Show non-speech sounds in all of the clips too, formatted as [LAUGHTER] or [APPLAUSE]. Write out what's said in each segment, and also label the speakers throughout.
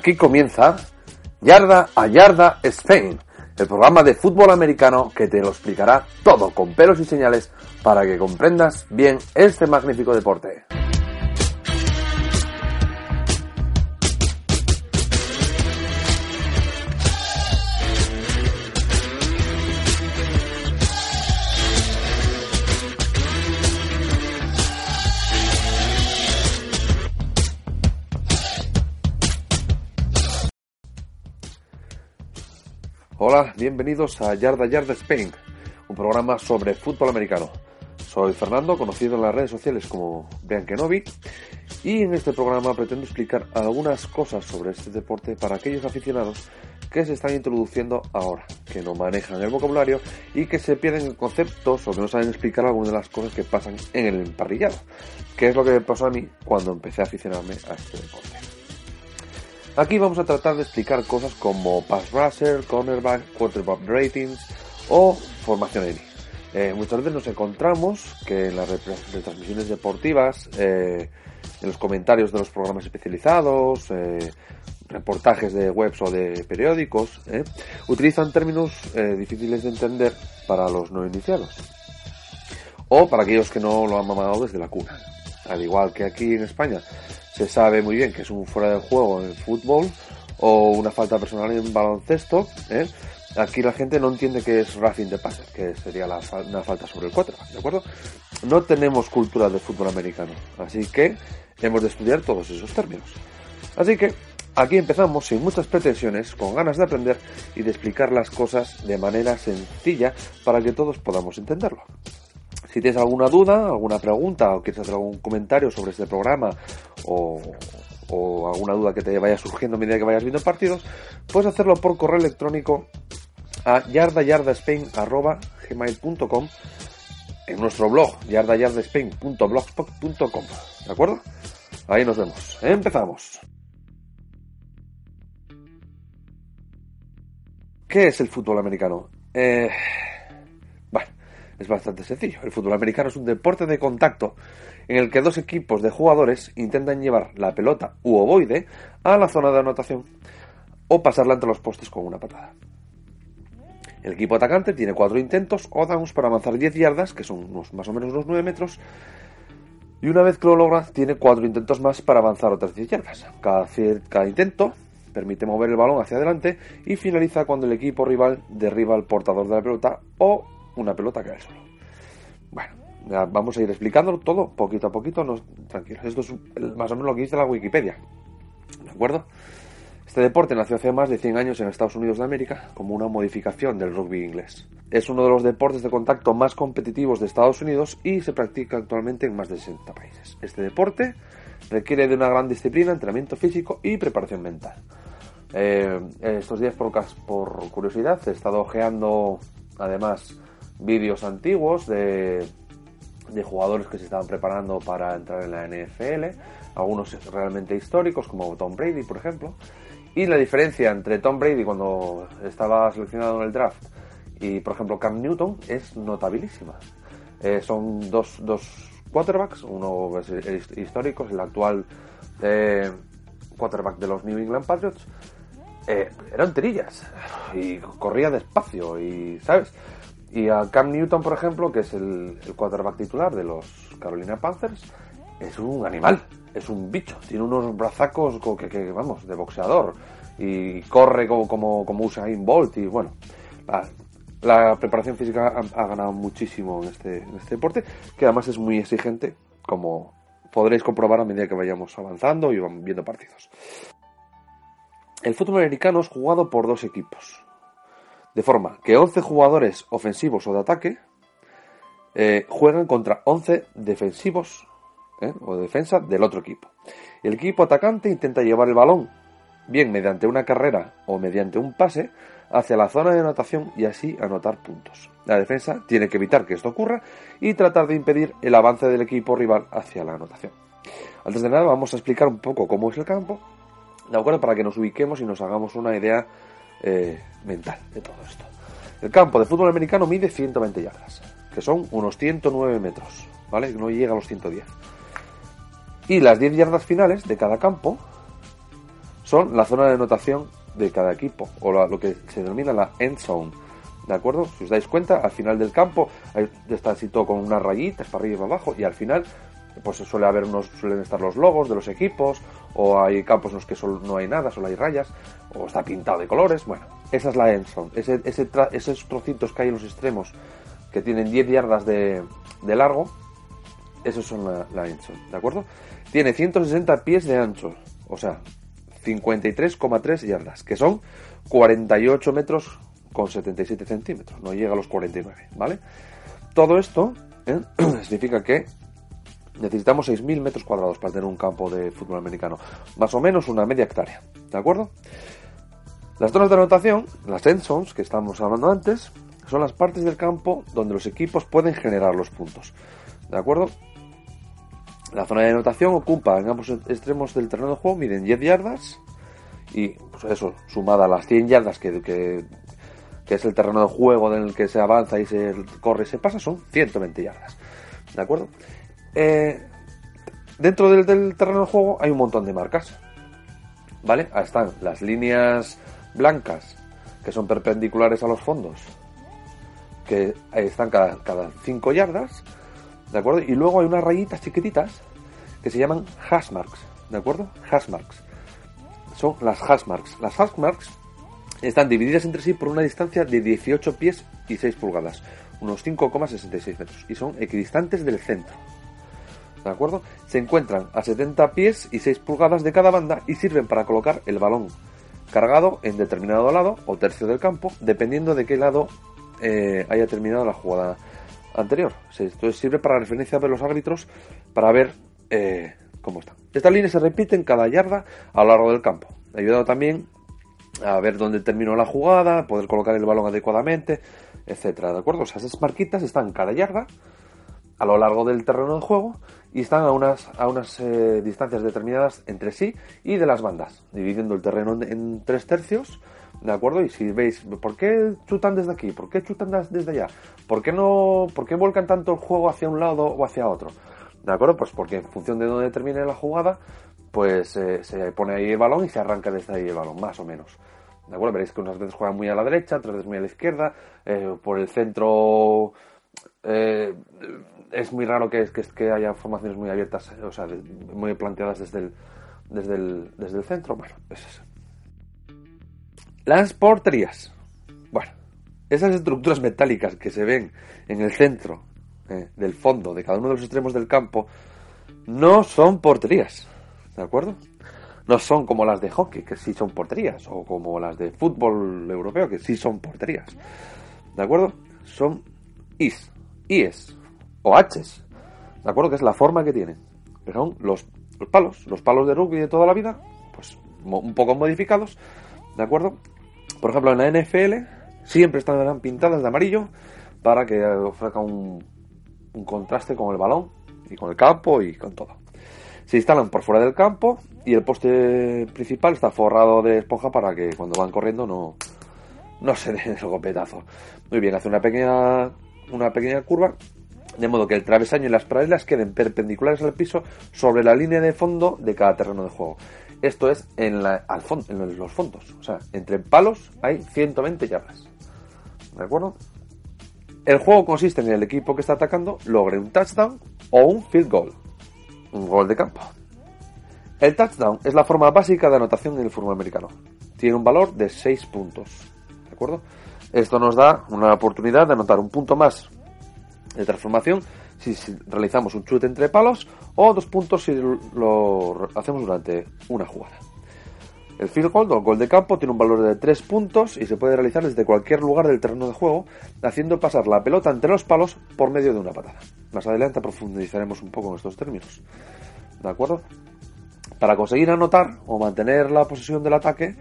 Speaker 1: Aquí comienza Yarda a Yarda Spain, el programa de fútbol americano que te lo explicará todo con pelos y señales para que comprendas bien este magnífico deporte. Hola, bienvenidos a Yarda Yarda Spain, un programa sobre fútbol americano. Soy Fernando, conocido en las redes sociales como Brian Kenobi, y en este programa pretendo explicar algunas cosas sobre este deporte para aquellos aficionados que se están introduciendo ahora, que no manejan el vocabulario y que se pierden conceptos o que no saben explicar algunas de las cosas que pasan en el emparrillado, que es lo que me pasó a mí cuando empecé a aficionarme a este deporte. Aquí vamos a tratar de explicar cosas como pass rusher, cornerback, quarterback ratings o formación ENI. Eh, muchas veces nos encontramos que en las retransmisiones deportivas, eh, en los comentarios de los programas especializados, eh, reportajes de webs o de periódicos, utilizan términos difíciles de entender para los no iniciados o para aquellos que no lo han mamado desde la cuna. Al igual que aquí en España se sabe muy bien que es un fuera de juego en fútbol o una falta personal en baloncesto. ¿eh? Aquí la gente no entiende que es roughing de passer, que sería la una falta sobre el 4, ¿de acuerdo? No tenemos cultura de fútbol americano, así que hemos de estudiar todos esos términos. Así que aquí empezamos sin muchas pretensiones, con ganas de aprender y de explicar las cosas de manera sencilla para que todos podamos entenderlo. Si tienes alguna duda, alguna pregunta o quieres hacer algún comentario sobre este programa o, alguna duda que te vaya surgiendo a medida que vayas viendo partidos, puedes hacerlo por correo electrónico a yardayardaspain.gmail.com en nuestro blog yardayardaspain.blogspot.com ¿De acuerdo? Ahí nos vemos. Empezamos. ¿Qué es el fútbol americano? Eh, es bastante sencillo. El fútbol americano es un deporte de contacto en el que dos equipos de jugadores intentan llevar la pelota u ovoide a la zona de anotación o pasarla entre los postes con una patada. El equipo atacante tiene cuatro intentos o downs para avanzar 10 yardas, que son unos, más o menos unos 9 metros, y una vez que lo logra, tiene cuatro intentos más para avanzar otras 10 yardas. Cada, cada intento permite mover el balón hacia adelante y finaliza cuando el equipo rival derriba al portador de la pelota o una pelota cae solo. Bueno, vamos a ir explicándolo todo poquito a poquito, no, tranquilos. Esto es más o menos lo que dice la Wikipedia. ¿De acuerdo? Este deporte nació hace más de 100 años en Estados Unidos de América como una modificación del rugby inglés. Es uno de los deportes de contacto más competitivos de Estados Unidos y se practica actualmente en más de 60 países. Este deporte requiere de una gran disciplina, entrenamiento físico y preparación mental. Eh, estos días, por, por curiosidad, he estado ojeando además vídeos antiguos de, de jugadores que se estaban preparando para entrar en la NFL, algunos realmente históricos como Tom Brady, por ejemplo. Y la diferencia entre Tom Brady cuando estaba seleccionado en el draft y, por ejemplo, Cam Newton es notabilísima. Eh, son dos, dos quarterbacks, uno es histórico, el actual eh, quarterback de los New England Patriots. Eh, eran tirillas y corría despacio y, ¿sabes? Y a Cam Newton, por ejemplo, que es el, quarterback titular de los Carolina Panthers, es un animal. es un bicho, tiene unos brazacos que, vamos, de boxeador y corre como, como, como Usain Bolt y bueno, la, preparación física ha, ganado muchísimo en este, en este deporte, que además es muy exigente, como podréis comprobar a medida que vayamos avanzando y viendo partidos. El fútbol americano es jugado por dos equipos, de forma que 11 jugadores ofensivos o de ataque eh, juegan contra 11 defensivos ¿eh? o defensa del otro equipo. El equipo atacante intenta llevar el balón, bien mediante una carrera o mediante un pase, hacia la zona de anotación y así anotar puntos. La defensa tiene que evitar que esto ocurra y tratar de impedir el avance del equipo rival hacia la anotación. Antes de nada vamos a explicar un poco cómo es el campo, ¿de acuerdo? Para que nos ubiquemos y nos hagamos una idea eh, mental de todo esto. El campo de fútbol americano mide 120 yardas, que son unos 109 metros, ¿vale? No llega a los 110. Y las 10 yardas finales de cada campo son la zona de anotación de cada equipo, o lo que se denomina la end zone. ¿De acuerdo? Si os dais cuenta, al final del campo está así todo con unas rayitas para arriba y para abajo, y al final, pues suele haber unos, suelen estar los logos de los equipos, o hay campos en los que solo, no hay nada, solo hay rayas, o está pintado de colores. Bueno, esa es la end zone. Ese, esos trocitos que hay en los extremos, que tienen 10 yardas de, largo, esos son la, la end zone, ¿de acuerdo? Tiene 160 pies de ancho, o sea, 53,3 yardas, que son 48 metros con 77 centímetros, no llega a los 49, ¿vale? Todo esto ¿eh? [CLEARS THROAT] significa que necesitamos 6.000 metros cuadrados para tener un campo de fútbol americano, más o menos una media hectárea, ¿de acuerdo? Las zonas de anotación, las end zones que estábamos hablando antes, son las partes del campo donde los equipos pueden generar los puntos, ¿de acuerdo? La zona de anotación ocupa en ambos extremos del terreno de juego, miden 10 yardas y pues eso, sumada a las 100 yardas que, que, es el terreno de juego en el que se avanza y se corre y se pasa, son 120 yardas. ¿De acuerdo? Eh, dentro del, terreno de juego hay un montón de marcas. ¿Vale? Ahí están las líneas blancas que son perpendiculares a los fondos, que están cada, cada 5 yardas ¿de acuerdo? Y luego hay unas rayitas chiquititas que se llaman hashmarks, ¿de acuerdo? Hashmarks. Son las hashmarks. Las hashmarks están divididas entre sí por una distancia de 18 pies y 6 pulgadas, unos 5,66 metros, y son equidistantes del centro. ¿De acuerdo? Se encuentran a 70 pies y 6 pulgadas de cada banda y sirven para colocar el balón cargado en determinado lado o tercio del campo, dependiendo de qué lado eh, haya terminado la jugada anterior. Esto sirve para referencia de los árbitros para ver eh, cómo están. Estas líneas se repiten cada yarda a lo largo del campo, ayudando también a ver dónde terminó la jugada, poder colocar el balón adecuadamente, etcétera. ¿De acuerdo? O sea, esas marquitas están cada yarda a lo largo del terreno de juego y están a unas, a unas eh, distancias determinadas entre sí y de las bandas, dividiendo el terreno en tres tercios ¿De acuerdo? Y si veis, ¿por qué chutan desde aquí? ¿Por qué chutan desde allá? ¿Por qué no, por qué vuelcan tanto el juego hacia un lado o hacia otro? ¿De acuerdo? Pues porque en función de dónde termine la jugada, pues eh, se pone ahí el balón y se arranca desde ahí el balón, más o menos. ¿De acuerdo? Veréis que unas veces juegan muy a la derecha, otras veces muy a la izquierda. Eh, por el centro eh, es muy raro que, que, haya formaciones muy abiertas, o sea, muy planteadas desde el, desde desde el centro. Bueno, es. Las porterías. Bueno, esas estructuras metálicas que se ven en el centro eh, del fondo de cada uno de los extremos del campo no son porterías. ¿De acuerdo? No son como las de hockey, que sí son porterías, o como las de fútbol europeo, que sí son porterías. ¿De acuerdo? Son is, ies o h's. ¿De acuerdo? Que es la forma que tienen. Que son los, los palos, los palos de rugby de toda la vida, pues un poco modificados, ¿de acuerdo? Por ejemplo, en la NFL siempre están pintadas de amarillo para que ofrezca un, contraste con el balón y con el campo y con todo. Se instalan por fuera del campo y el poste principal está forrado de esponja para que cuando van corriendo no, no se den el golpetazo. Muy bien, hace una pequeña, una pequeña curva de modo que el travesaño y las paralelas queden perpendiculares al piso sobre la línea de fondo de cada terreno de juego. Esto es en, la, al en los fondos. O sea, entre palos hay 120 yardas. ¿De acuerdo? El juego consiste en el equipo que está atacando logre un touchdown o un field goal. Un gol de campo. El touchdown es la forma básica de anotación en el fútbol americano. Tiene un valor de 6 puntos. ¿De acuerdo? Esto nos da una oportunidad de anotar un punto más de transformación si realizamos un chute entre palos o dos puntos si lo hacemos durante una jugada. El field goal o el gol de campo tiene un valor de 3 puntos y se puede realizar desde cualquier lugar del terreno de juego, haciendo pasar la pelota entre los palos por medio de una patada. Más adelante profundizaremos un poco en estos términos. ¿De acuerdo? Para conseguir anotar o mantener la posesión del ataque,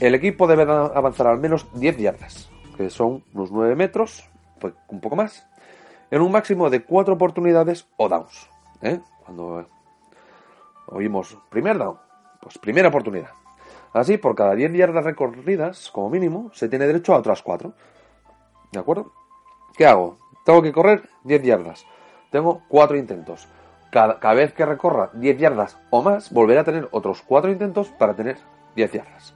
Speaker 1: el equipo debe avanzar al menos 10 yardas, que son unos 9 metros, pues un poco más, en un máximo de 4 oportunidades o downs. ¿eh? Cuando oímos primer down, pues primera oportunidad. Así, por cada 10 yardas recorridas, como mínimo, se tiene derecho a otras 4. ¿De acuerdo? ¿Qué hago? Tengo que correr 10 yardas. Tengo 4 intentos. Cada, cada, vez que recorra 10 yardas o más, volveré a tener otros 4 intentos para tener 10 yardas.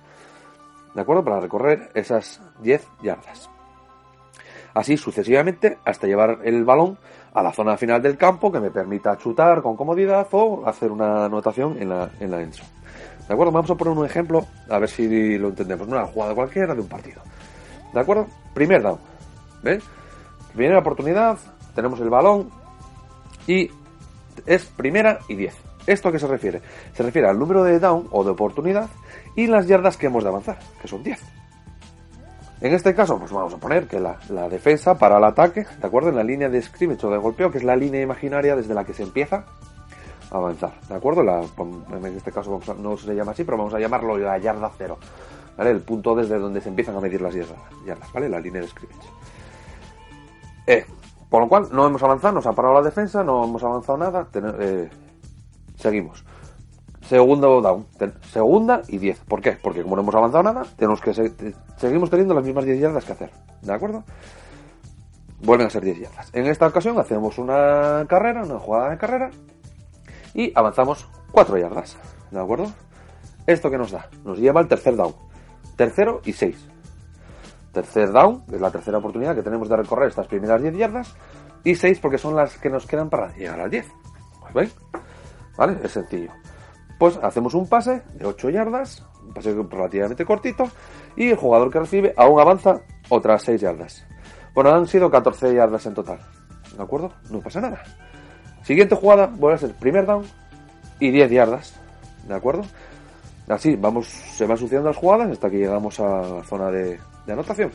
Speaker 1: ¿De acuerdo? Para recorrer esas 10 yardas. Así sucesivamente hasta llevar el balón a la zona final del campo que me permita chutar con comodidad o hacer una anotación en la, en la ¿De acuerdo? Vamos a poner un ejemplo a ver si lo entendemos. Una jugada cualquiera de un partido. ¿De acuerdo? Primer down. ¿Ves? Primera oportunidad, tenemos el balón y es primera y 10. ¿Esto a qué se refiere? Se refiere al número de down o de oportunidad y las yardas que hemos de avanzar, que son 10. En este caso, pues vamos a poner que la, defensa para el ataque, ¿de acuerdo? En la línea de scrimmage o de golpeo, que es la línea imaginaria desde la que se empieza a avanzar, ¿de acuerdo? en este caso no se llama así, pero vamos a llamarlo la yarda cero, ¿vale? El punto desde donde se empiezan a medir las yardas, ¿vale? La línea de scrimmage. Eh, por lo cual, no hemos avanzado, nos ha parado la defensa, no hemos avanzado nada, eh, seguimos. Segundo down, segunda y 10. ¿Por qué? Porque como no hemos avanzado nada, tenemos que seguimos teniendo las mismas 10 yardas que hacer. ¿De acuerdo? Vuelven a ser 10 yardas. En esta ocasión hacemos una carrera, una jugada de carrera y avanzamos 4 yardas. ¿De acuerdo? ¿Esto que nos da? Nos lleva al tercer down. Tercero y 6. Tercer down, es la tercera oportunidad que tenemos de recorrer estas primeras 10 yardas. Y 6 porque son las que nos quedan para llegar al 10. ¿Veis? Es sencillo pues hacemos un pase de 8 yardas, un pase relativamente cortito, y el jugador que recibe aún avanza otras 6 yardas. Bueno, han sido 14 yardas en total. ¿De acuerdo? No pasa nada. Siguiente jugada vuelve a ser primer down y 10 yardas. ¿De acuerdo? Así vamos, se van sucediendo las jugadas hasta que llegamos a la zona de, anotación.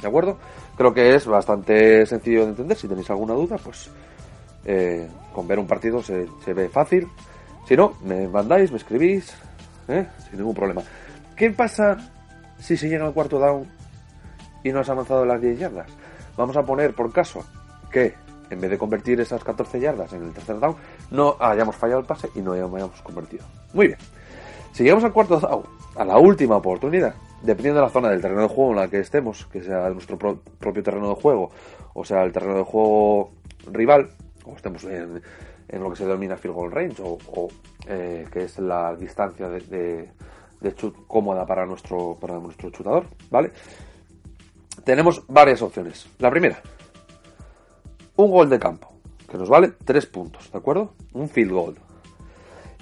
Speaker 1: ¿De acuerdo? Creo que es bastante sencillo de entender. Si tenéis alguna duda, pues eh, con ver un partido se, se ve fácil. Si no, me mandáis, me escribís, ¿eh? sin ningún problema. ¿Qué pasa si se llega al cuarto down y no has avanzado las 10 yardas? Vamos a poner por caso que en vez de convertir esas 14 yardas en el tercer down, no hayamos fallado el pase y no hayamos convertido. Muy bien. Si llegamos al cuarto down, a la última oportunidad, dependiendo de la zona del terreno de juego en la que estemos, que sea nuestro propio terreno de juego, o sea el terreno de juego rival, o estemos en, en lo que se denomina field goal range o, eh, que es la distancia de, de, chut cómoda para nuestro, para nuestro chutador, ¿vale? Tenemos varias opciones. La primera, un gol de campo, que nos vale 3 puntos, ¿de acuerdo? Un field goal.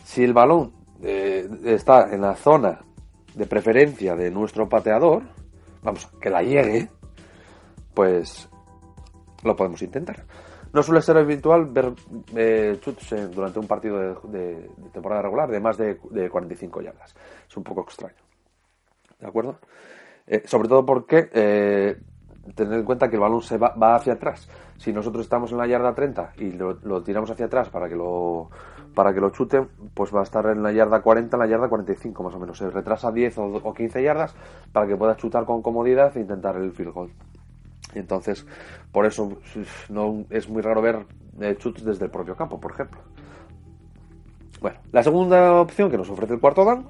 Speaker 1: Si el balón eh, está en la zona de preferencia de nuestro pateador, vamos, que la llegue, pues lo podemos intentar. No suele ser habitual ver eh, durante un partido de, temporada regular de más de, 45 yardas. Es un poco extraño. ¿De acuerdo? Eh, sobre todo porque eh, tener en cuenta que el balón se va, hacia atrás. Si nosotros estamos en la yarda 30 y lo, tiramos hacia atrás para que lo para que lo chuten, pues va a estar en la yarda 40, en la yarda 45 más o menos. Se retrasa 10 o, o 15 yardas para que pueda chutar con comodidad e intentar el field goal. Entonces, por eso no es muy raro ver eh, chutes desde el propio campo, por ejemplo. Bueno, la segunda opción que nos ofrece el cuarto down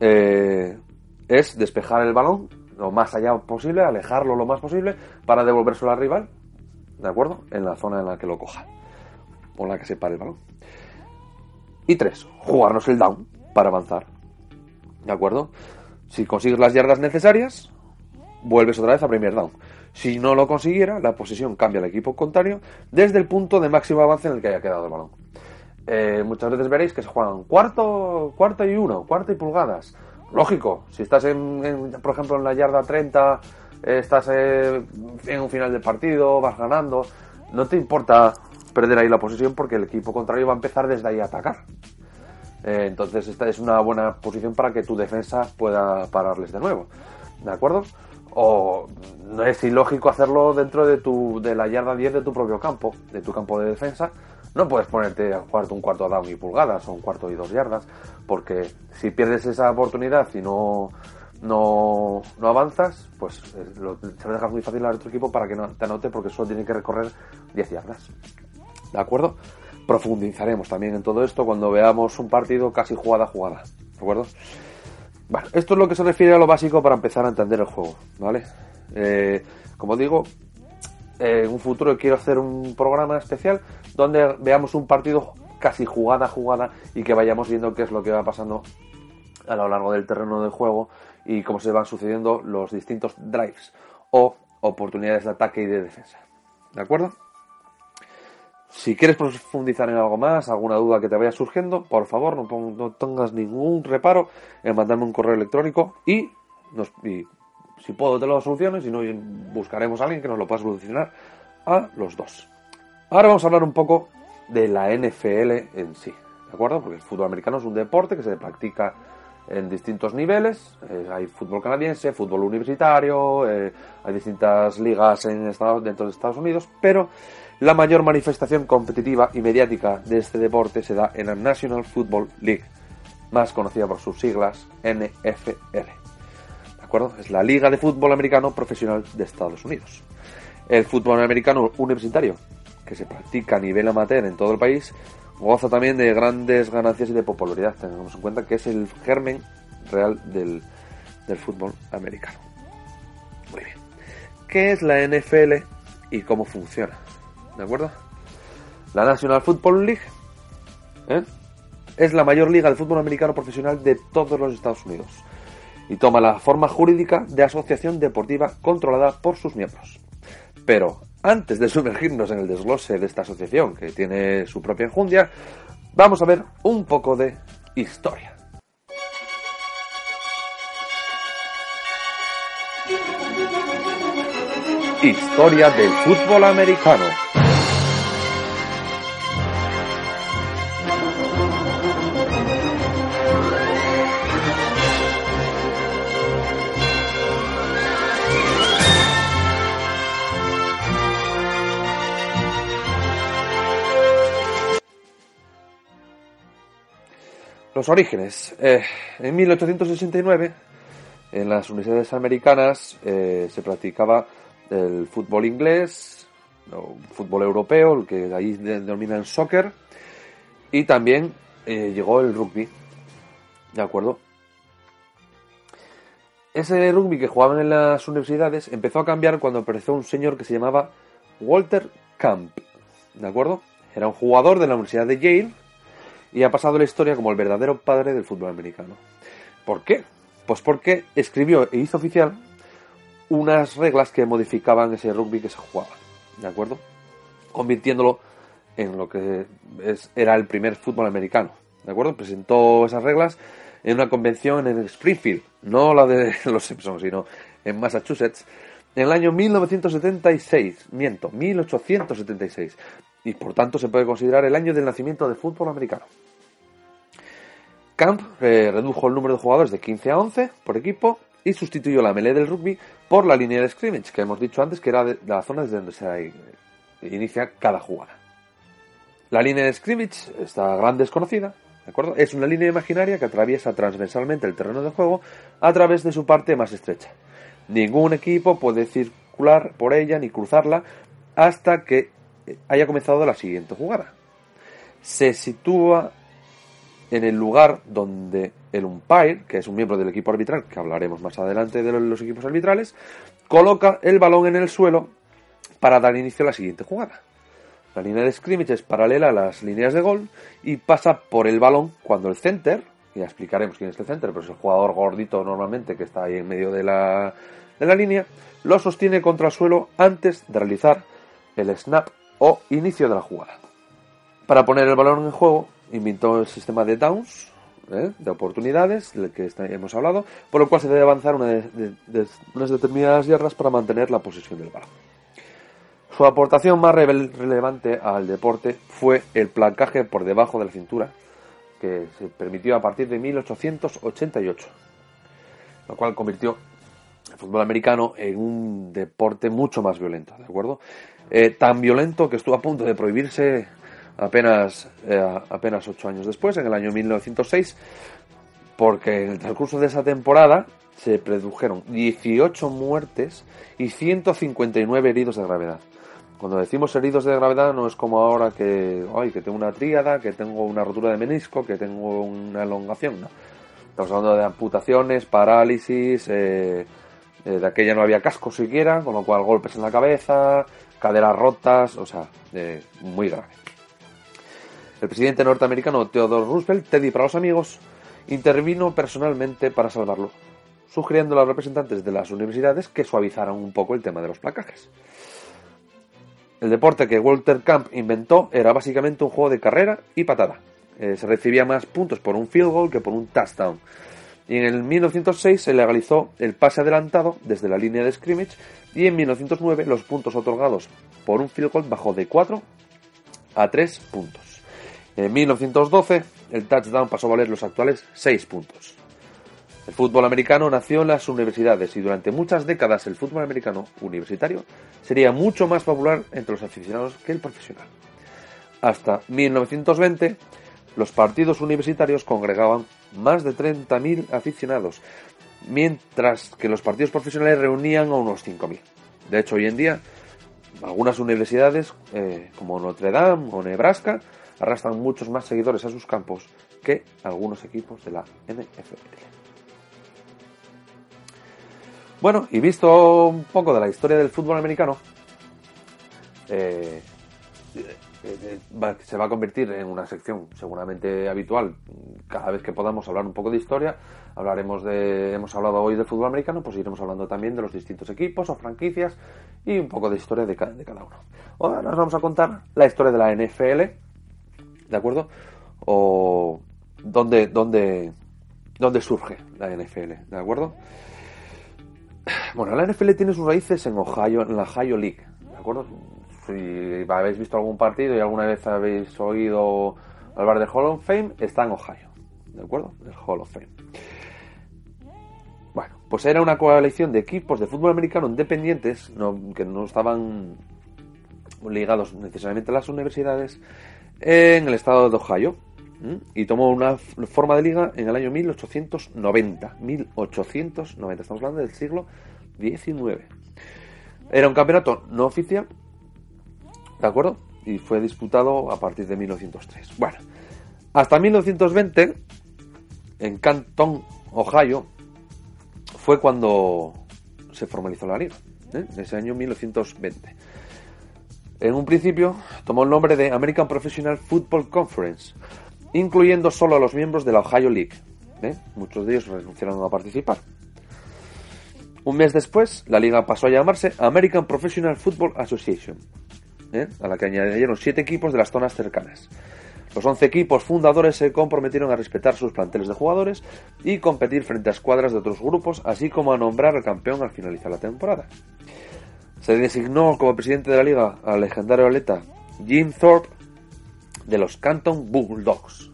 Speaker 1: eh, es despejar el balón lo más allá posible, alejarlo lo más posible para devolvérselo al rival, ¿de acuerdo? En la zona en la que lo coja o en la que se pare el balón. Y tres, jugarnos el down para avanzar, ¿de acuerdo? Si consigues las yardas necesarias, vuelves otra vez a primer down. Si no lo consiguiera, la posesión cambia al equipo contrario desde el punto de máximo avance en el que haya quedado el balón. eh, muchas veces veréis que se juegan cuarto, cuarto y uno, cuarto y pulgadas. Lógico, si estás en, por ejemplo en la yarda 30, eh, estás eh, en un final del partido, vas ganando, no te importa perder ahí la posición porque el equipo contrario va a empezar desde ahí a atacar. entonces esta es una buena posición para que tu defensa pueda pararles de nuevo. ¿De acuerdo? O no es ilógico hacerlo dentro de tu de la yarda 10 de tu propio campo, de tu campo de defensa, no puedes ponerte a jugarte un cuarto down y pulgadas o un cuarto y dos yardas, porque si pierdes esa oportunidad y no, no, no avanzas, pues eh, lo, se lo dejas muy fácil al otro equipo para que no te anote porque solo tiene que recorrer 10 yardas. ¿De acuerdo? Profundizaremos también en todo esto cuando veamos un partido casi jugada a jugada. ¿De acuerdo? Bueno, esto es lo que se refiere a lo básico para empezar a entender el juego, ¿vale? Eh, como digo, en un futuro quiero hacer un programa especial donde veamos un partido casi jugada a jugada y que vayamos viendo qué es lo que va pasando a lo largo del terreno de juego y cómo se van sucediendo los distintos drives o oportunidades de ataque y de defensa. ¿De acuerdo? Si quieres profundizar en algo más, alguna duda que te vaya surgiendo, por favor no, tengas ningún reparo en mandarme un correo electrónico y, nos, y si puedo te lo soluciono si no buscaremos a alguien que nos lo pueda solucionar a los dos. Ahora vamos a hablar un poco de la NFL en sí, ¿de acuerdo? Porque el fútbol americano es un deporte que se practica en distintos niveles. Eh, hay fútbol canadiense, fútbol universitario, eh, hay distintas ligas en Estados, dentro de Estados Unidos, pero la mayor manifestación competitiva y mediática de este deporte se da en la National Football League, más conocida por sus siglas NFL. Es la Liga de Fútbol Americano Profesional de Estados Unidos. El fútbol americano universitario, que se practica a nivel amateur en todo el país, goza también de grandes ganancias y de popularidad. Tengamos en cuenta que es el germen real del, del fútbol americano. Muy bien. ¿Qué es la NFL y cómo funciona? ¿De acuerdo? La National Football League ¿eh? es la mayor liga de fútbol americano profesional de todos los Estados Unidos y toma la forma jurídica de asociación deportiva controlada por sus miembros. Pero antes de sumergirnos en el desglose de esta asociación, que tiene su propia enjundia, vamos a ver un poco de historia. Historia del fútbol americano. Orígenes. Eh, en 1869, en las universidades americanas eh, se practicaba el fútbol inglés, el fútbol europeo, el que ahí denominan soccer, y también eh, llegó el rugby. ¿De acuerdo? Ese rugby que jugaban en las universidades empezó a cambiar cuando apareció un señor que se llamaba Walter Camp. ¿De acuerdo? Era un jugador de la Universidad de Yale y ha pasado la historia como el verdadero padre del fútbol americano. ¿Por qué? Pues porque escribió e hizo oficial unas reglas que modificaban ese rugby que se jugaba, ¿de acuerdo? Convirtiéndolo en lo que era el primer fútbol americano, ¿de acuerdo? Presentó esas reglas en una convención en Springfield, no la de [LAUGHS] los Simpsons, sino en Massachusetts, en el año 1976, miento, 1876, y por tanto se puede considerar el año del nacimiento del fútbol americano. Camp eh, redujo el número de jugadores de 15 a 11 por equipo y sustituyó la melee del rugby por la línea de scrimmage, que hemos dicho antes que era la zona desde donde se inicia cada jugada. La línea de scrimmage, está gran desconocida, ¿de acuerdo? Es una línea imaginaria que atraviesa transversalmente el terreno de juego a través de su parte más estrecha. Ningún equipo puede circular por ella ni cruzarla hasta que haya comenzado la siguiente jugada. Se sitúa en el lugar donde el umpire, que es un miembro del equipo arbitral, que hablaremos más adelante de los equipos arbitrales, coloca el balón en el suelo para dar inicio a la siguiente jugada. La línea de scrimmage es paralela a las líneas de gol y pasa por el balón cuando el center, ya explicaremos quién es el center, pero es el jugador gordito normalmente que está ahí en medio de la, de la línea, lo sostiene contra el suelo antes de realizar el snap o inicio de la jugada. Para poner el balón en juego inventó el sistema de downs, ¿eh? de oportunidades, del que hemos hablado, por lo cual se debe avanzar unas determinadas yardas para mantener la posesión del balón. Su aportación más relevante al deporte fue el placaje por debajo de la cintura, que se permitió a partir de 1888, lo cual convirtió el fútbol americano en un deporte mucho más violento, ¿de acuerdo? Eh, tan violento que estuvo a punto de prohibirse apenas, eh, apenas ocho años después, en el año 1906, porque en el transcurso de esa temporada se produjeron 18 muertes y 159 heridos de gravedad. Cuando decimos heridos de gravedad no es como ahora que, ay, que tengo una tríada, que tengo una rotura de menisco, que tengo una elongación, no. Estamos hablando de amputaciones, parálisis, eh, eh, de aquella no había casco siquiera, con lo cual golpes en la cabeza, caderas rotas, o sea, muy grave. El presidente norteamericano Theodore Roosevelt, Teddy para los amigos, intervino personalmente para salvarlo, sugiriendo a los representantes de las universidades que suavizaran un poco el tema de los placajes. El deporte que Walter Camp inventó era básicamente un juego de carrera y patada. Eh, se recibía más puntos por un field goal que por un touchdown. Y en el 1906 se legalizó el pase adelantado desde la línea de scrimmage y en 1909 los puntos otorgados por un field goal bajó de 4 a 3 puntos. En 1912 el touchdown pasó a valer los actuales 6 puntos. El fútbol americano nació en las universidades y durante muchas décadas el fútbol americano universitario sería mucho más popular entre los aficionados que el profesional. Hasta 1920 los partidos universitarios congregaban más de 30.000 aficionados, mientras que los partidos profesionales reunían a unos 5.000. De hecho, hoy en día, algunas universidades, eh, como Notre Dame o Nebraska, arrastran muchos más seguidores a sus campos que algunos equipos de la NFL. Bueno, y visto un poco de la historia del fútbol americano, eh, eh, se va a convertir en una sección seguramente habitual. Cada vez que podamos hablar un poco de historia, hablaremos de, hemos hablado hoy de fútbol americano, pues iremos hablando también de los distintos equipos o franquicias y un poco de historia de, de cada uno. Ahora nos vamos a contar la historia de la NFL, ¿de acuerdo? O dónde, dónde, dónde surge la NFL, ¿de acuerdo? Bueno, la NFL tiene sus raíces en Ohio, en la Ohio League, ¿de acuerdo? Si habéis visto algún partido y alguna vez habéis oído hablar de Hall of Fame, está en Ohio. ¿De acuerdo? El Hall of Fame. Bueno, pues era una coalición de equipos de fútbol americano independientes que no estaban ligados necesariamente a las universidades en el estado de Ohio y tomó una forma de liga en el año 1890. 1890, estamos hablando del siglo XIX. Era un campeonato no oficial ¿De acuerdo? Y fue disputado a partir de 1903. Bueno, hasta 1920, en Canton, Ohio, fue cuando se formalizó la liga, ¿eh? en ese año 1920. En un principio tomó el nombre de American Professional Football Conference, incluyendo solo a los miembros de la Ohio League. ¿eh? Muchos de ellos renunciaron a participar. Un mes después, la liga pasó a llamarse American Professional Football Association ¿eh? a la que añadieron siete equipos de las zonas cercanas. Los 11 equipos fundadores se comprometieron a respetar sus planteles de jugadores y competir frente a escuadras de otros grupos, así como a nombrar al campeón al finalizar la temporada. Se designó como presidente de la liga al legendario atleta Jim Thorpe de los Canton Bulldogs.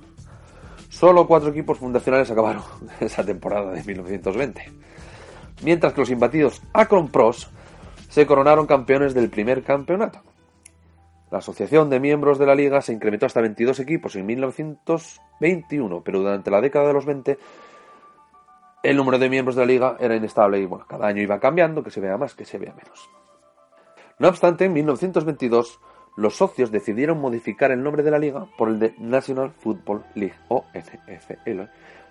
Speaker 1: Solo cuatro equipos fundacionales acabaron [LAUGHS] esa temporada de 1920. Mientras que los imbatidos Akron Pros se coronaron campeones del primer campeonato. La asociación de miembros de la liga se incrementó hasta 22 equipos en 1921, pero durante la década de los 20 el número de miembros de la liga era inestable y bueno, cada año iba cambiando, que se vea más, que se vea menos. No obstante, en 1922 los socios decidieron modificar el nombre de la liga por el de National Football League o NFL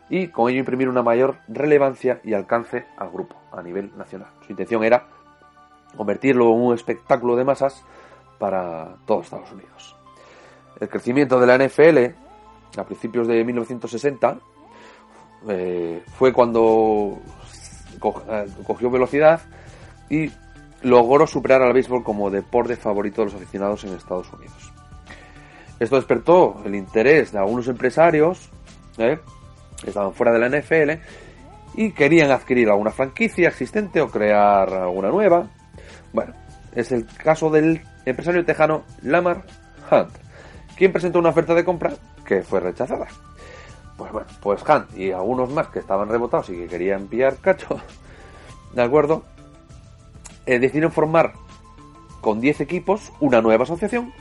Speaker 1: y con ello imprimir una mayor relevancia y alcance al grupo a nivel nacional. Su intención era convertirlo en un espectáculo de masas para todos Estados Unidos. El crecimiento de la NFL a principios de 1960 eh, fue cuando eh, cogió velocidad y logró superar al béisbol como deporte favorito de los aficionados en Estados Unidos. Esto despertó el interés de algunos empresarios ¿eh? que estaban fuera de la NFL y querían adquirir alguna franquicia existente o crear alguna nueva. Bueno, es el caso del empresario tejano Lamar Hunt, quien presentó una oferta de compra que fue rechazada. Pues bueno, pues Hunt y algunos más que estaban rebotados y que querían pillar cacho, [LAUGHS] ¿de acuerdo? Eh, decidieron formar con 10 equipos una nueva asociación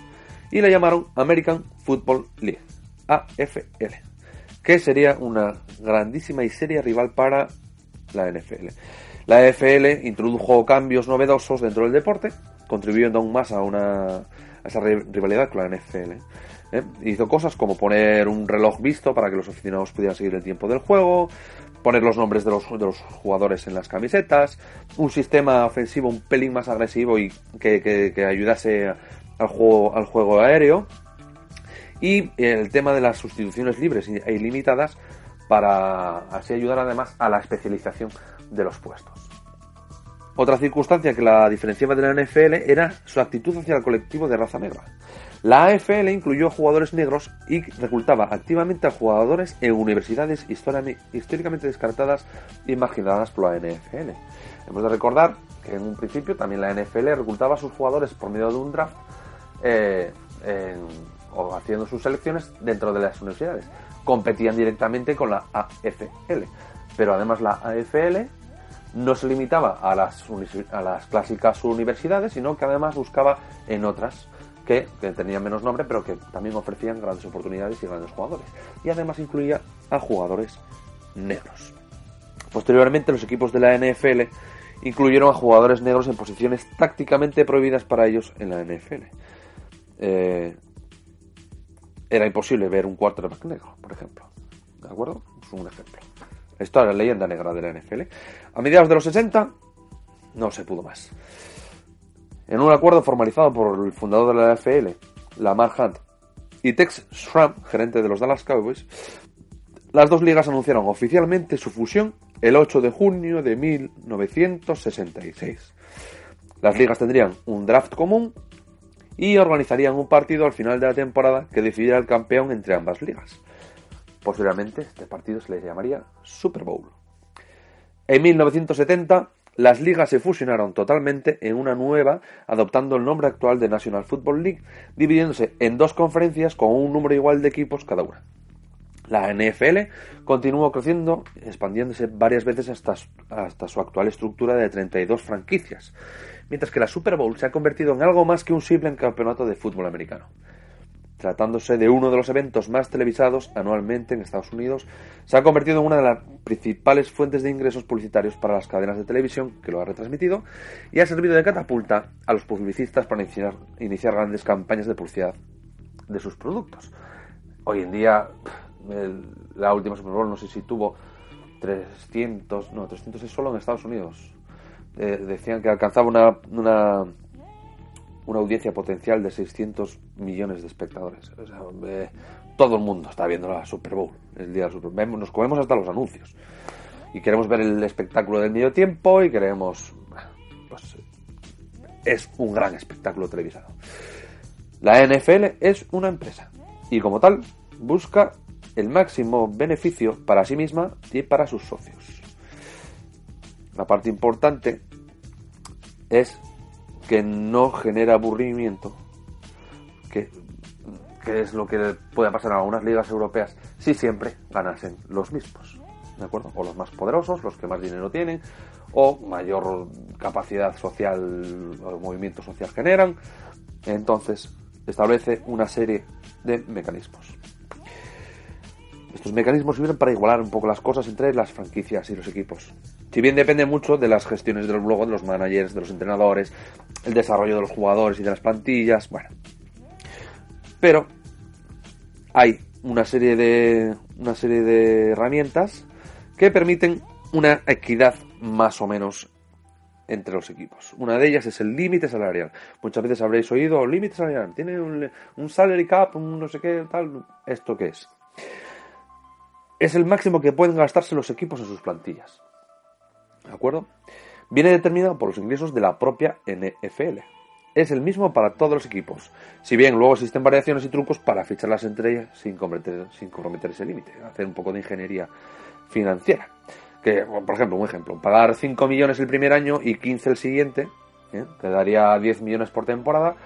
Speaker 1: y la llamaron American Football League, AFL, que sería una grandísima y seria rival para la NFL. La AFL introdujo cambios novedosos dentro del deporte, contribuyendo aún más a, una, esa rivalidad con la NFL. ¿eh? Hizo cosas como poner un reloj visto para que los aficionados pudieran seguir el tiempo del juego, poner los nombres de los, de los jugadores en las camisetas, un sistema ofensivo un pelín más agresivo y que, que, que ayudase al juego, al juego aéreo. Y el tema de las sustituciones libres e ilimitadas para así ayudar además a la especialización de los puestos. Otra circunstancia que la diferenciaba de la NFL era su actitud hacia el colectivo de raza negra. La AFL incluyó jugadores negros y reclutaba activamente a jugadores en universidades históricamente descartadas y marginadas por la NFL. Hemos de recordar que en un principio también la NFL reclutaba a sus jugadores por medio de un draft eh, o haciendo sus selecciones dentro de las universidades. Competían directamente con la AFL. Pero además la AFL no se limitaba a las, a las clásicas universidades, sino que además buscaba en otras que, tenían menos nombre, pero que también ofrecían grandes oportunidades y grandes jugadores. Y además incluía a jugadores negros. Posteriormente, los equipos de la NFL incluyeron a jugadores negros en posiciones tácticamente prohibidas para ellos en la NFL. Eh, era imposible ver un quarterback negro, por ejemplo. ¿De acuerdo? Es un ejemplo. Esto es la leyenda negra de la NFL. A mediados de los 60 no se pudo más. En un acuerdo formalizado por el fundador de la NFL, Lamar Hunt, y Tex Schramm, gerente de los Dallas Cowboys, las dos ligas anunciaron oficialmente su fusión el 8 de junio de 1966. Las ligas tendrían un draft común y organizarían un partido al final de la temporada que decidiera el campeón entre ambas ligas. Posteriormente, este partido se le llamaría Super Bowl. En 1970, las ligas se fusionaron totalmente en una nueva, adoptando el nombre actual de National Football League, dividiéndose en dos conferencias con un número igual de equipos cada una. La NFL continuó creciendo, expandiéndose varias veces hasta, hasta su actual estructura de 32 franquicias, mientras que la Super Bowl se ha convertido en algo más que un simple campeonato de fútbol americano tratándose de uno de los eventos más televisados anualmente en Estados Unidos, se ha convertido en una de las principales fuentes de ingresos publicitarios para las cadenas de televisión que lo ha retransmitido y ha servido de catapulta a los publicistas para iniciar, grandes campañas de publicidad de sus productos. Hoy en día, la última Super Bowl no sé si tuvo 300, no, 300 es solo en Estados Unidos. Eh, decían que alcanzaba una, una una audiencia potencial de 600 millones de espectadores. todo el mundo está viendo la Super Bowl, el día del Super Bowl. Nos comemos hasta los anuncios. Y queremos ver el espectáculo del medio tiempo y queremos... Pues es un gran espectáculo televisado. La NFL es una empresa y como tal busca el máximo beneficio para sí misma y para sus socios. La parte importante es que no genera aburrimiento, que, es lo que puede pasar en algunas ligas europeas si siempre ganasen los mismos, ¿de acuerdo? O los más poderosos, los que más dinero tienen, o mayor capacidad social o movimiento social generan. Entonces, establece una serie de mecanismos. Estos mecanismos sirven para igualar un poco las cosas entre las franquicias y los equipos. Si bien depende mucho de las gestiones de los blogs, de los managers, de los entrenadores, el desarrollo de los jugadores y de las plantillas, bueno. Pero hay una serie de una serie de herramientas que permiten una equidad más o menos entre los equipos. Una de ellas es el límite salarial. Muchas veces habréis oído límite salarial. Tiene un, un salary cap, un no sé qué, tal. ¿Esto qué es? Es el máximo que pueden gastarse los equipos en sus plantillas. ¿De acuerdo? Viene determinado por los ingresos de la propia NFL. es el mismo para todos los equipos. Si bien luego existen variaciones y trucos para fichar las estrellas sin comprometer, sin comprometer ese límite, hacer un poco de ingeniería financiera. Que, por ejemplo, un ejemplo, pagar 5 millones el primer año y 15 el siguiente, ¿eh? te daría 10 millones por temporada,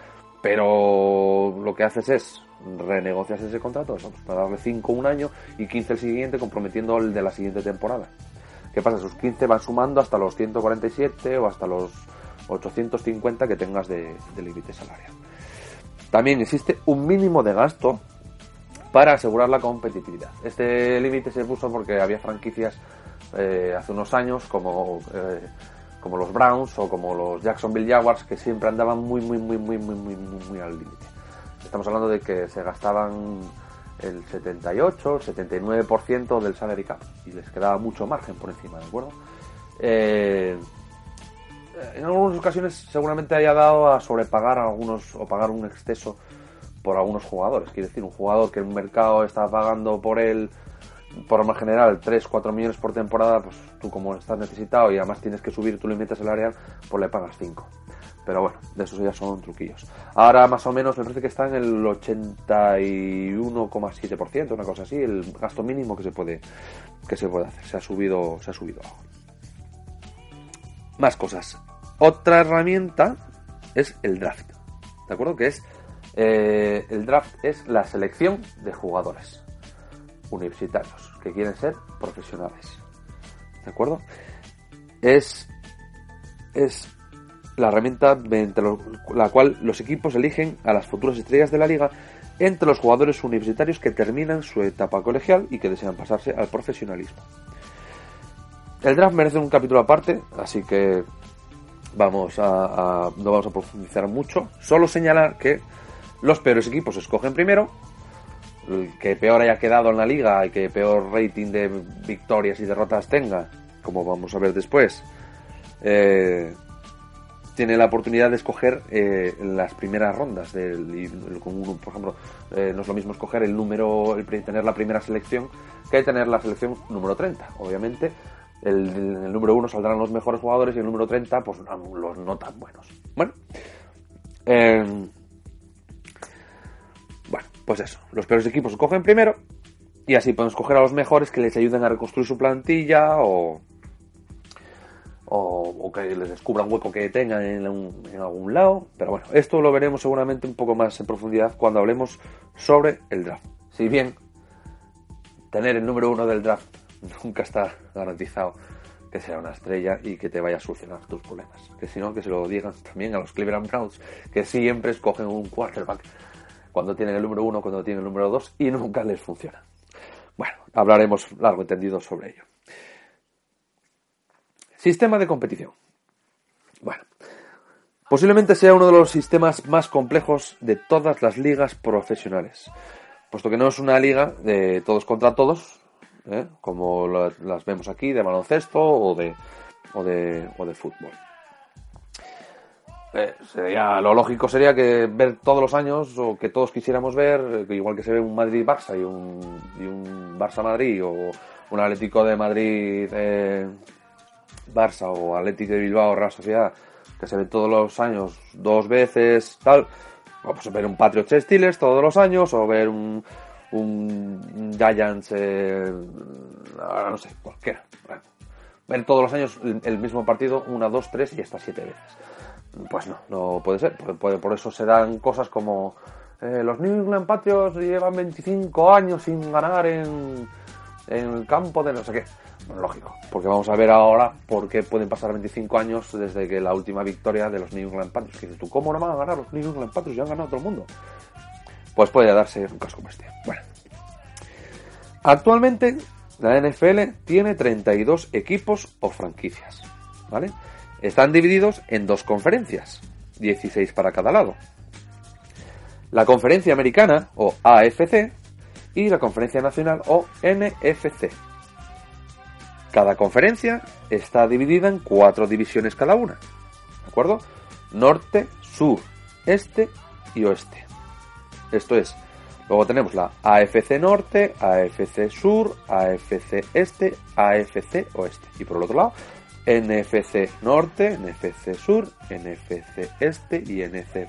Speaker 1: pero lo que haces es renegocias ese contrato, para darle 5 un año y 15 el siguiente, comprometiendo el de la siguiente temporada. ¿Qué pasa? Esos 15 van sumando hasta los 147 o hasta los 850 que tengas de, límite salarial. También existe un mínimo de gasto para asegurar la competitividad. Este límite se puso porque había franquicias eh, hace unos años como, eh, como los Browns o como los Jacksonville Jaguars que siempre andaban muy muy muy muy muy muy, muy al límite. Estamos hablando de que se gastaban el 78, el 79% del salary cap y les quedaba mucho margen por encima, ¿de acuerdo? Eh, en algunas ocasiones seguramente haya dado a sobrepagar a algunos o pagar un exceso por algunos jugadores. Quiere decir, un jugador que el mercado está pagando por él, por lo más general, 3, 4 millones por temporada, pues tú como estás necesitado y además tienes que subir tu límite salarial, pues le pagas 5. Pero bueno, de esos ya son truquillos. Ahora más o menos me parece que está en el 81,7%, una cosa así, el gasto mínimo que se puede que se puede hacer. Se ha subido, se ha subido. Más cosas. Otra herramienta es el draft. ¿De acuerdo? Que es eh, el draft es la selección de jugadores universitarios que quieren ser profesionales. ¿De acuerdo? Es es la herramienta mediante la cual los equipos eligen a las futuras estrellas de la liga entre los jugadores universitarios que terminan su etapa colegial y que desean pasarse al profesionalismo. El draft merece un capítulo aparte, así que vamos a, no vamos a profundizar mucho. Solo señalar que los peores equipos escogen primero, el que peor haya quedado en la liga y que peor rating de victorias y derrotas tenga, como vamos a ver después, eh, tiene la oportunidad de escoger eh, las primeras rondas. Del, por ejemplo, eh, no es lo mismo escoger el número, el, tener la primera selección que tener la selección número 30. Obviamente, el, el número 1 saldrán los mejores jugadores y el número 30, pues los no tan buenos. Bueno, em, bueno, pues eso. Los peores equipos escogen primero y así pueden escoger a los mejores que les ayuden a reconstruir su plantilla o o, que les descubra un hueco que tengan en, algún lado. Pero bueno, esto lo veremos seguramente un poco más en profundidad cuando hablemos sobre el draft. Si bien tener el número uno del draft nunca está garantizado que sea una estrella y que te vaya a solucionar tus problemas. Que si no, que se lo digan también a los Cleveland Browns, que siempre escogen un quarterback cuando tienen el número uno, cuando tienen el número dos y nunca les funciona. Bueno, hablaremos largo entendido sobre ello. Sistema de competición. Bueno, posiblemente sea uno de los sistemas más complejos de todas las ligas profesionales, puesto que no es una liga de todos contra todos, ¿eh? como las vemos aquí, de baloncesto o de, o de, o de fútbol. Eh, sería, lo lógico sería que ver todos los años, o que todos quisiéramos ver, eh, igual que se ve un Madrid-Barça y un, y un Barça-Madrid, o un Atlético de Madrid Barça o Atlético de Bilbao o Real Sociedad, que se ven todos los años dos veces, tal, vamos a ver un Patriot Steelers todos los años, o ver un, un Giants, eh, no sé, cualquiera. ver todos los años el, mismo partido, una, dos, tres y hasta siete veces. Pues no, no puede ser. Por, por eso se dan cosas como eh, los New England Patriots llevan 25 años sin ganar en el campo de no sé qué lógico, porque vamos a ver ahora por qué pueden pasar 25 años desde que la última victoria de los New England Patriots. Que dices tú, ¿cómo no van a ganar los New England Patriots? Ya han ganado todo el mundo. Pues puede darse un caso como este. Bueno, actualmente la NFL tiene 32 equipos o franquicias, ¿vale? Están divididos en dos conferencias, 16 para cada lado. La conferencia americana o AFC y la conferencia nacional o NFC. Cada conferencia está dividida en cuatro divisiones cada una. ¿De acuerdo? Norte, sur, este y oeste. Esto es. Luego tenemos la AFC Norte, AFC Sur, AFC Este, AFC Oeste. Y por el otro lado, NFC Norte, NFC Sur, NFC Este y NFC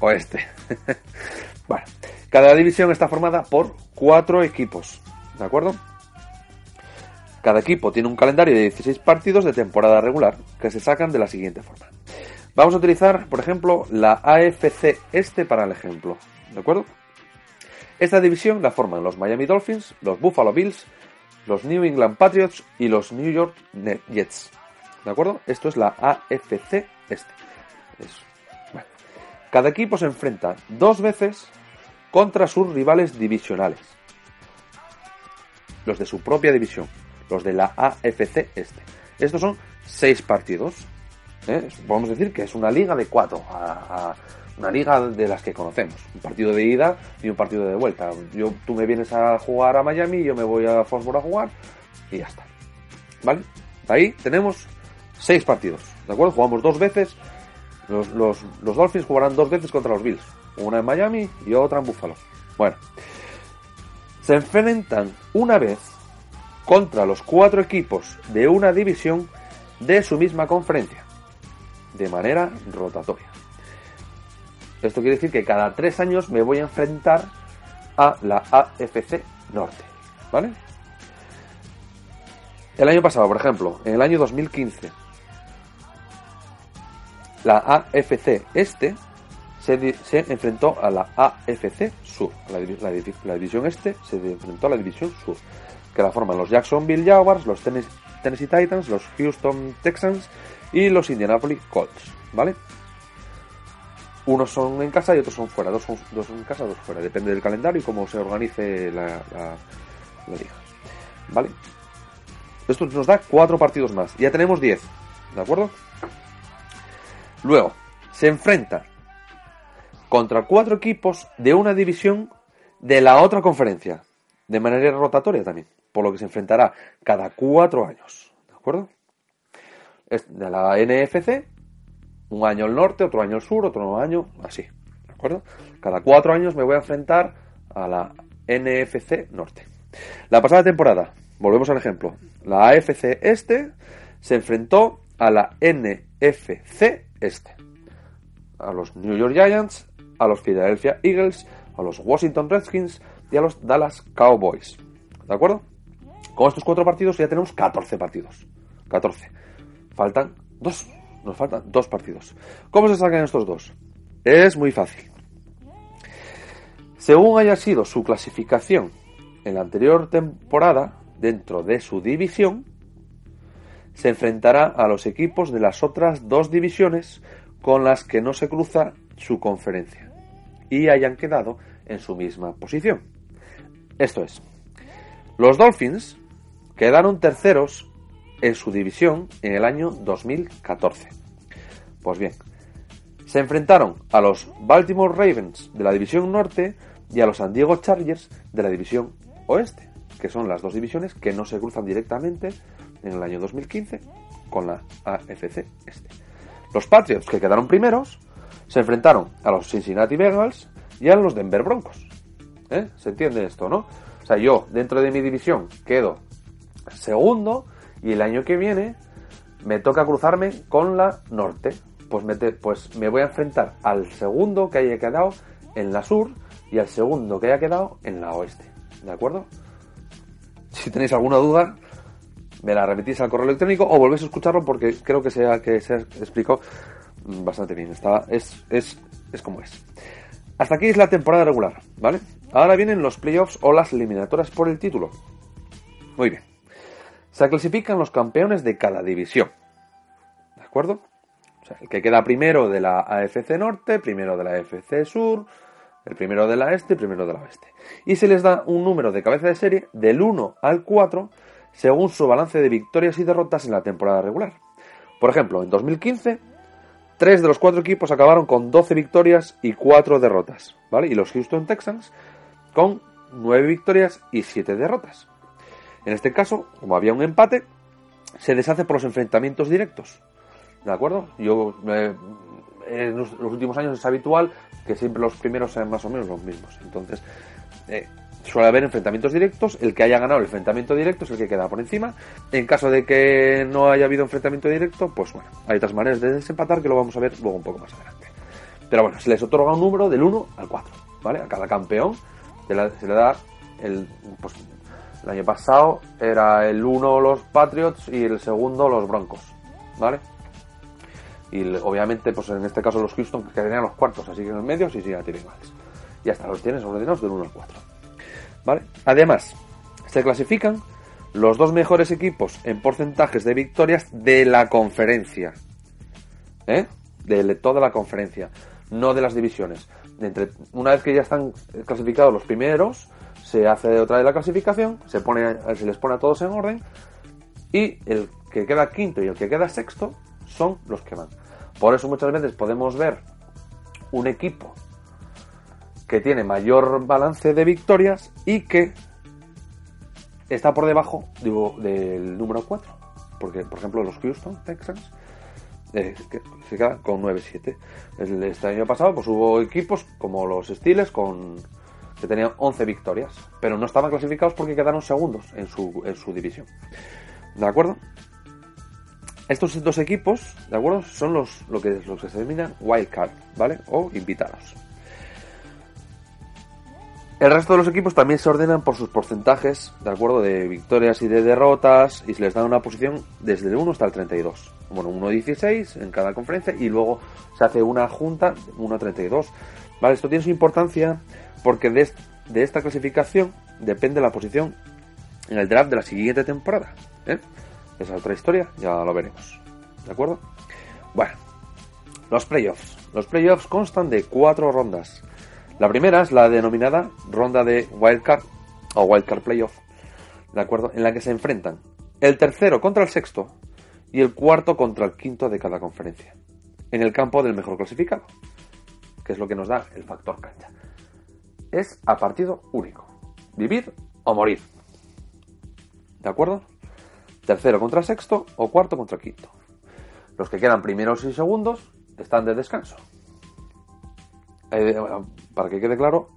Speaker 1: Oeste. [LAUGHS] bueno, cada división está formada por cuatro equipos, ¿de acuerdo? Cada equipo tiene un calendario de 16 partidos de temporada regular que se sacan de la siguiente forma. Vamos a utilizar, por ejemplo, la AFC Este para el ejemplo, ¿de acuerdo? Esta división la forman los Miami Dolphins, los Buffalo Bills, los New England Patriots y los New York Jets. ¿De acuerdo? Esto es la AFC Este. Cada equipo se enfrenta dos veces contra sus rivales divisionales. Los de su propia división. Los de la AFC Este. Estos son seis partidos. ¿eh? Podemos decir que es una liga de cuatro. una liga de las que conocemos. Un partido de ida y un partido de vuelta. Yo, tú me vienes a jugar a Miami, yo me voy a Foxborough a jugar y ya está. ¿Vale? Ahí tenemos seis partidos. ¿De acuerdo? Jugamos dos veces. Los, los, los Dolphins jugarán dos veces contra los Bills. Una en Miami y otra en Buffalo. Bueno. Se enfrentan una vez contra los cuatro equipos de una división de su misma conferencia de manera rotatoria. Esto quiere decir que cada tres años me voy a enfrentar a la AFC Norte. ¿Vale? El año pasado, por ejemplo, en el año 2015, la AFC Este se, enfrentó a la AFC Sur. La, la, división Este se enfrentó a la división Sur, que la forman los Jacksonville Jaguars, los Tennessee Titans, los Houston Texans y los Indianapolis Colts, ¿vale? Unos son en casa y otros son fuera, dos son, dos en casa, dos fuera, depende del calendario y cómo se organice la, la, liga, ¿vale? Esto nos da cuatro partidos más, ya tenemos diez, ¿de acuerdo? Luego, se enfrenta contra cuatro equipos de una división de la otra conferencia, de manera rotatoria también, por lo que se enfrentará cada cuatro años, ¿de acuerdo? de la NFC, un año el norte, otro año el sur, otro año así. ¿De acuerdo? Cada cuatro años me voy a enfrentar a la NFC norte. La pasada temporada, volvemos al ejemplo, la AFC este se enfrentó a la NFC este. A los New York Giants, a los Philadelphia Eagles, a los Washington Redskins y a los Dallas Cowboys. ¿De acuerdo? Con estos cuatro partidos ya tenemos 14 partidos. 14. Faltan dos. Nos faltan dos partidos. ¿Cómo se sacan estos dos? Es muy fácil. Según haya sido su clasificación en la anterior temporada dentro de su división, se enfrentará a los equipos de las otras dos divisiones con las que no se cruza su conferencia y hayan quedado en su misma posición. Esto es, los Dolphins quedaron terceros en su división en el año 2014. Pues bien, se enfrentaron a los Baltimore Ravens de la división norte y a los San Diego Chargers de la división oeste, que son las dos divisiones que no se cruzan directamente en el año 2015 con la AFC este. Los Patriots, que quedaron primeros, se enfrentaron a los Cincinnati Bengals y a los Denver Broncos. ¿Eh? ¿Se entiende esto, no? O sea, yo dentro de mi división quedo segundo y el año que viene me toca cruzarme con la norte. Pues me, pues me voy a enfrentar al segundo que haya quedado en la sur y al segundo que haya quedado en la oeste. ¿De acuerdo? Si tenéis alguna duda, me la repetís al correo electrónico o volvéis a escucharlo porque creo que se, que se explicó bastante bien. Está, es, es, es como es. Hasta aquí es la temporada regular, ¿vale? Ahora vienen los playoffs o las eliminatorias por el título. Muy bien se clasifican los campeones de cada división. ¿De acuerdo? O sea, el que queda primero de la AFC Norte, primero de la AFC Sur, el primero de la Este y primero de la Oeste. Y se les da un número de cabeza de serie del 1 al 4 según su balance de victorias y derrotas en la temporada regular. Por ejemplo, en 2015, tres de los cuatro equipos acabaron con 12 victorias y 4 derrotas, ¿vale? Y los Houston Texans con 9 victorias y 7 derrotas. En este caso, como había un empate, se deshace por los enfrentamientos directos. ¿De acuerdo? Yo eh, en los, últimos años es habitual que siempre los primeros sean más o menos los mismos. Entonces, eh, suele haber enfrentamientos directos. El que haya ganado el enfrentamiento directo es el que queda por encima. En caso de que no haya habido enfrentamiento directo, pues bueno, hay otras maneras de desempatar que lo vamos a ver luego un poco más adelante. Pero bueno, se les otorga un número del 1 al 4, ¿vale? A cada campeón se le, da el. Pues, el año pasado era el 1 los Patriots y el segundo los Broncos, ¿vale? Y obviamente, pues en este caso los Houston que tenían los cuartos, así que en el medio sí, sí, ya tienen iguales. Y hasta los tienes ordenados del 1 al 4. ¿Vale? Además, se clasifican los dos mejores equipos en porcentajes de victorias de la conferencia. ¿Eh? De toda la conferencia, no de las divisiones. Una vez que ya están clasificados los primeros, se hace otra de la clasificación, se, pone, se les pone a todos en orden y el que queda quinto y el que queda sexto son los que van. Por eso muchas veces podemos ver un equipo que tiene mayor balance de victorias y que está por debajo del número 4. Porque, por ejemplo, los Houston Texans eh, se quedan con 9-7. Este año pasado pues hubo equipos como los Steelers con que tenían 11 victorias, pero no estaban clasificados porque quedaron segundos en su, en su división. ¿De acuerdo? Estos dos equipos, ¿de acuerdo? Son los, lo, que, los que se denominan wildcard, ¿vale? O invitados. El resto de los equipos también se ordenan por sus porcentajes, ¿de acuerdo? De victorias y de derrotas, y se les da una posición desde el 1 hasta el 32. Bueno, 1-16 en cada conferencia, y luego se hace una junta 1-32. ¿Vale? Esto tiene su importancia porque de, esta clasificación depende la posición en el draft de la siguiente temporada. ¿eh? Esa es otra historia, ya lo veremos. ¿De acuerdo? Bueno, los playoffs. Los playoffs constan de cuatro rondas. La primera es la denominada ronda de wildcard o wildcard playoff, ¿de acuerdo? En la que se enfrentan el tercero contra el sexto y el cuarto contra el quinto de cada conferencia, en el campo del mejor clasificado, que es lo que nos da el factor cancha. Es a partido único, vivir o morir. ¿De acuerdo? tercero contra sexto o cuarto contra quinto. Los que quedan primeros y segundos están de descanso. Eh, para que quede claro,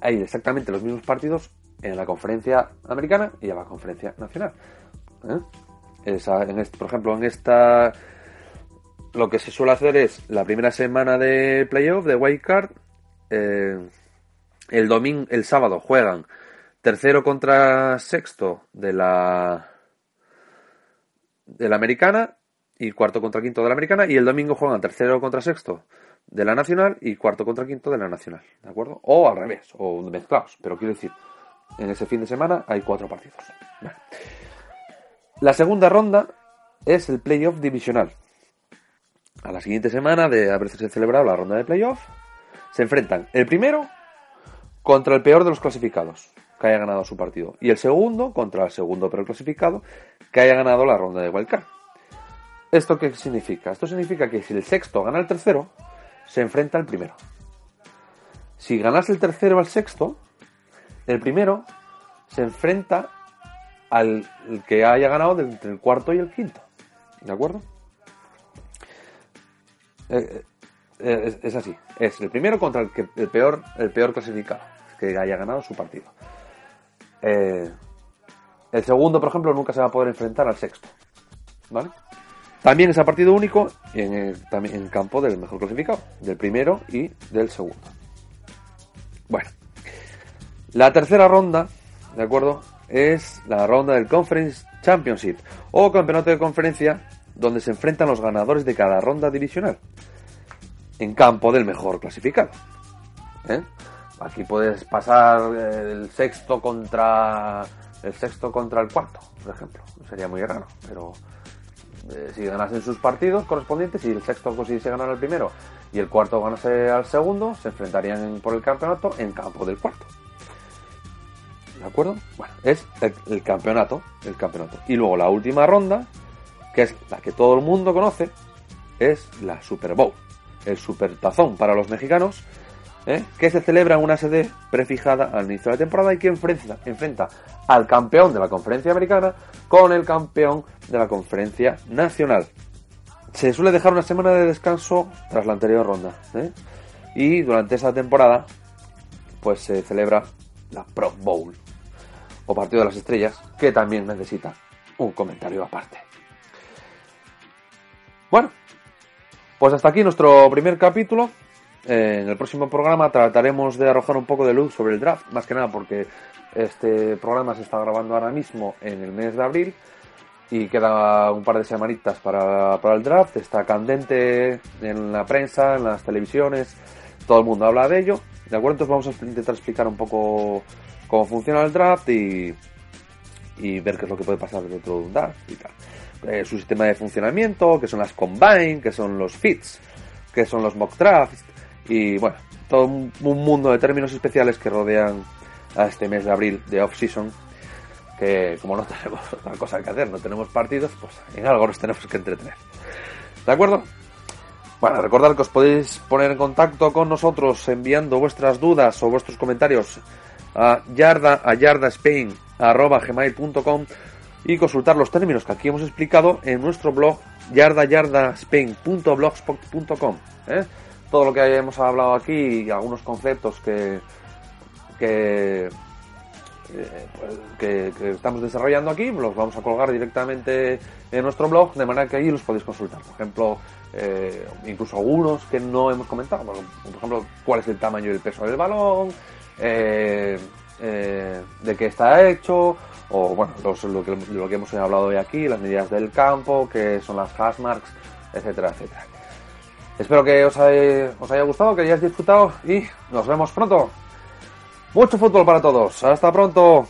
Speaker 1: hay exactamente los mismos partidos en la conferencia americana y en la conferencia nacional. ¿eh? por ejemplo, en esta lo que se suele hacer es la primera semana de playoff de White Card. Eh, el domingo, el sábado juegan tercero contra sexto de la de la americana y cuarto contra quinto de la americana y el domingo juegan tercero contra sexto de la nacional y cuarto contra quinto de la nacional, ¿de acuerdo? O al revés, o mezclados, pero quiero decir, en ese fin de semana hay cuatro partidos. La segunda ronda es el playoff divisional. A la siguiente semana de haberse celebrado la ronda de playoff, se enfrentan el primero contra el peor de los clasificados que haya ganado su partido. Y el segundo contra el segundo pero clasificado que haya ganado la ronda de wildcard. ¿Esto qué significa? Esto significa que si el sexto gana el tercero, se enfrenta al primero. Si ganas el tercero al sexto, el primero se enfrenta al que haya ganado entre el cuarto y el quinto. ¿De acuerdo? Eh, eh, es, así. Es el primero contra el, que, el, peor, el peor clasificado que haya ganado su partido. Eh, el segundo, por ejemplo, nunca se va a poder enfrentar al sexto. ¿Vale? También es a partido único en el, también en campo del mejor clasificado, del primero y del segundo. Bueno, la tercera ronda, ¿de acuerdo? Es la ronda del Conference Championship o campeonato de conferencia donde se enfrentan los ganadores de cada ronda divisional en campo del mejor clasificado. ¿eh? Aquí puedes pasar eh, el sexto contra el sexto contra el cuarto, por ejemplo. Sería muy raro, pero eh, si ganasen sus partidos correspondientes y el sexto consiguiese ganar al primero y el cuarto ganase al segundo, se enfrentarían por el campeonato en campo del cuarto. ¿De acuerdo? Bueno, es el, campeonato, el campeonato. Y luego la última ronda, que es la que todo el mundo conoce, es la Super Bowl, el Super Tazón para los mexicanos, ¿eh? que se celebra en una sede prefijada al inicio de la temporada y que enfrenta, enfrenta al campeón de la conferencia americana con el campeón de la conferencia nacional. Se suele dejar una semana de descanso tras la anterior ronda. ¿eh? Y durante esa temporada, pues se celebra la Pro Bowl o Partido de las Estrellas, que también necesita un comentario aparte. Bueno, pues hasta aquí nuestro primer capítulo. Eh, en el próximo programa trataremos de arrojar un poco de luz sobre el draft, más que nada porque este programa se está grabando ahora mismo en el mes de abril y queda un par de semanitas para, para el draft. Está candente en la prensa, en las televisiones, todo el mundo habla de ello. ¿De acuerdo? Entonces vamos a intentar explicar un poco cómo funciona el draft y, y ver qué es lo que puede pasar dentro de un draft y tal. Eh, su sistema de funcionamiento, que son las combine, que son los fits, que son los mock drafts y bueno, todo un, un mundo de términos especiales que rodean a este mes de abril de off-season que como no [LAUGHS] tenemos otra cosa que hacer, no tenemos partidos, pues en algo nos tenemos que entretener. ¿De acuerdo? Bueno, recordad que os podéis poner en contacto con nosotros enviando vuestras dudas o vuestros comentarios a yarda a yardaspain.com y consultar los términos que aquí hemos explicado en nuestro blog yardayardaspain.blogspot.com. ¿eh? Todo lo que hemos hablado aquí y algunos conceptos eh, que, que, estamos desarrollando aquí los vamos a colgar directamente en nuestro blog de manera que ahí los podéis consultar. Por ejemplo, eh, incluso algunos que no hemos comentado, por ejemplo, cuál es el tamaño y el peso del balón, eh, eh, de qué está hecho, o bueno, lo, que, hemos hablado hoy aquí, las medidas del campo, que son las hashmarks, etcétera, etcétera. Espero que os os haya gustado, que hayáis disfrutado y nos vemos pronto. Mucho fútbol para todos. Hasta pronto.